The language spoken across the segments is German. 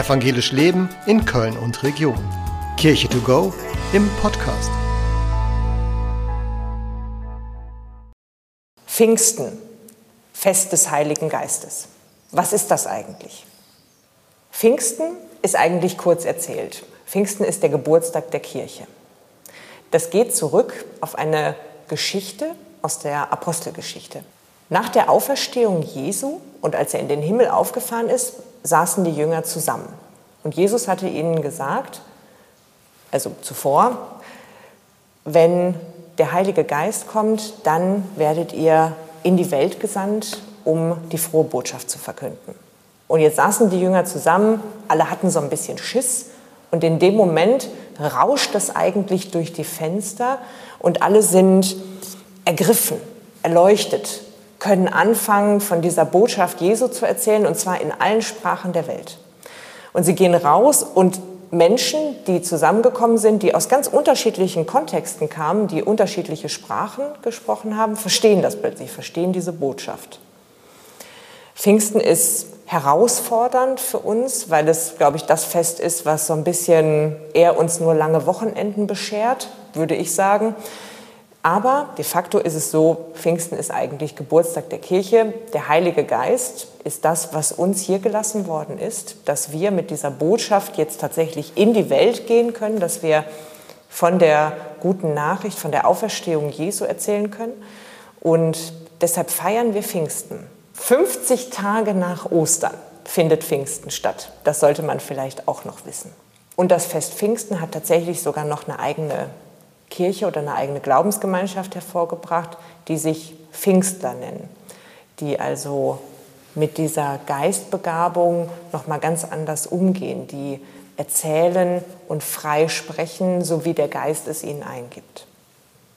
Evangelisch Leben in Köln und Region. Kirche to go im Podcast. Pfingsten, Fest des Heiligen Geistes. Was ist das eigentlich? Pfingsten ist eigentlich kurz erzählt. Pfingsten ist der Geburtstag der Kirche. Das geht zurück auf eine Geschichte aus der Apostelgeschichte. Nach der Auferstehung Jesu und als er in den Himmel aufgefahren ist, saßen die Jünger zusammen. Und Jesus hatte ihnen gesagt, also zuvor, wenn der Heilige Geist kommt, dann werdet ihr in die Welt gesandt, um die frohe Botschaft zu verkünden. Und jetzt saßen die Jünger zusammen, alle hatten so ein bisschen Schiss. Und in dem Moment rauscht es eigentlich durch die Fenster und alle sind ergriffen, erleuchtet, können anfangen, von dieser Botschaft Jesu zu erzählen, und zwar in allen Sprachen der Welt. Und sie gehen raus und Menschen, die zusammengekommen sind, die aus ganz unterschiedlichen Kontexten kamen, die unterschiedliche Sprachen gesprochen haben, verstehen das plötzlich, verstehen diese Botschaft. Pfingsten ist herausfordernd für uns, weil es, glaube ich, das Fest ist, was so ein bisschen eher uns nur lange Wochenenden beschert, würde ich sagen. Aber de facto ist es so, Pfingsten ist eigentlich Geburtstag der Kirche. Der Heilige Geist ist das, was uns hier gelassen worden ist, dass wir mit dieser Botschaft jetzt tatsächlich in die Welt gehen können, dass wir von der guten Nachricht, von der Auferstehung Jesu erzählen können. Und deshalb feiern wir Pfingsten. 50 Tage nach Ostern findet Pfingsten statt. Das sollte man vielleicht auch noch wissen. Und das Fest Pfingsten hat tatsächlich sogar noch eine eigene Kirche oder eine eigene Glaubensgemeinschaft hervorgebracht, die sich Pfingstler nennen, die also mit dieser Geistbegabung noch mal ganz anders umgehen, die erzählen und frei sprechen, so wie der Geist es ihnen eingibt.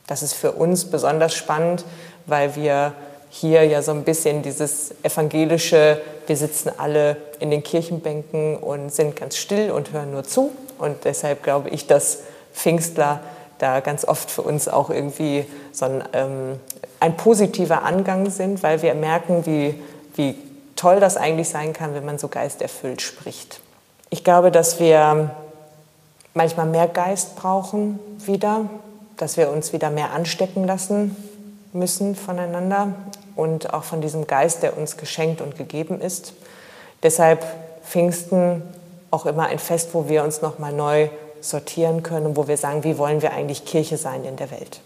Das ist für uns besonders spannend, weil wir hier ja so ein bisschen dieses evangelische, wir sitzen alle in den Kirchenbänken und sind ganz still und hören nur zu. Und deshalb glaube ich, dass Pfingstler da ganz oft für uns auch irgendwie so ein, ähm, ein positiver Angang sind, weil wir merken, wie, wie toll das eigentlich sein kann, wenn man so geisterfüllt spricht. Ich glaube, dass wir manchmal mehr Geist brauchen wieder, dass wir uns wieder mehr anstecken lassen müssen voneinander und auch von diesem Geist, der uns geschenkt und gegeben ist. Deshalb Pfingsten auch immer ein Fest, wo wir uns noch mal neu sortieren können und wo wir sagen, wie wollen wir eigentlich Kirche sein in der Welt.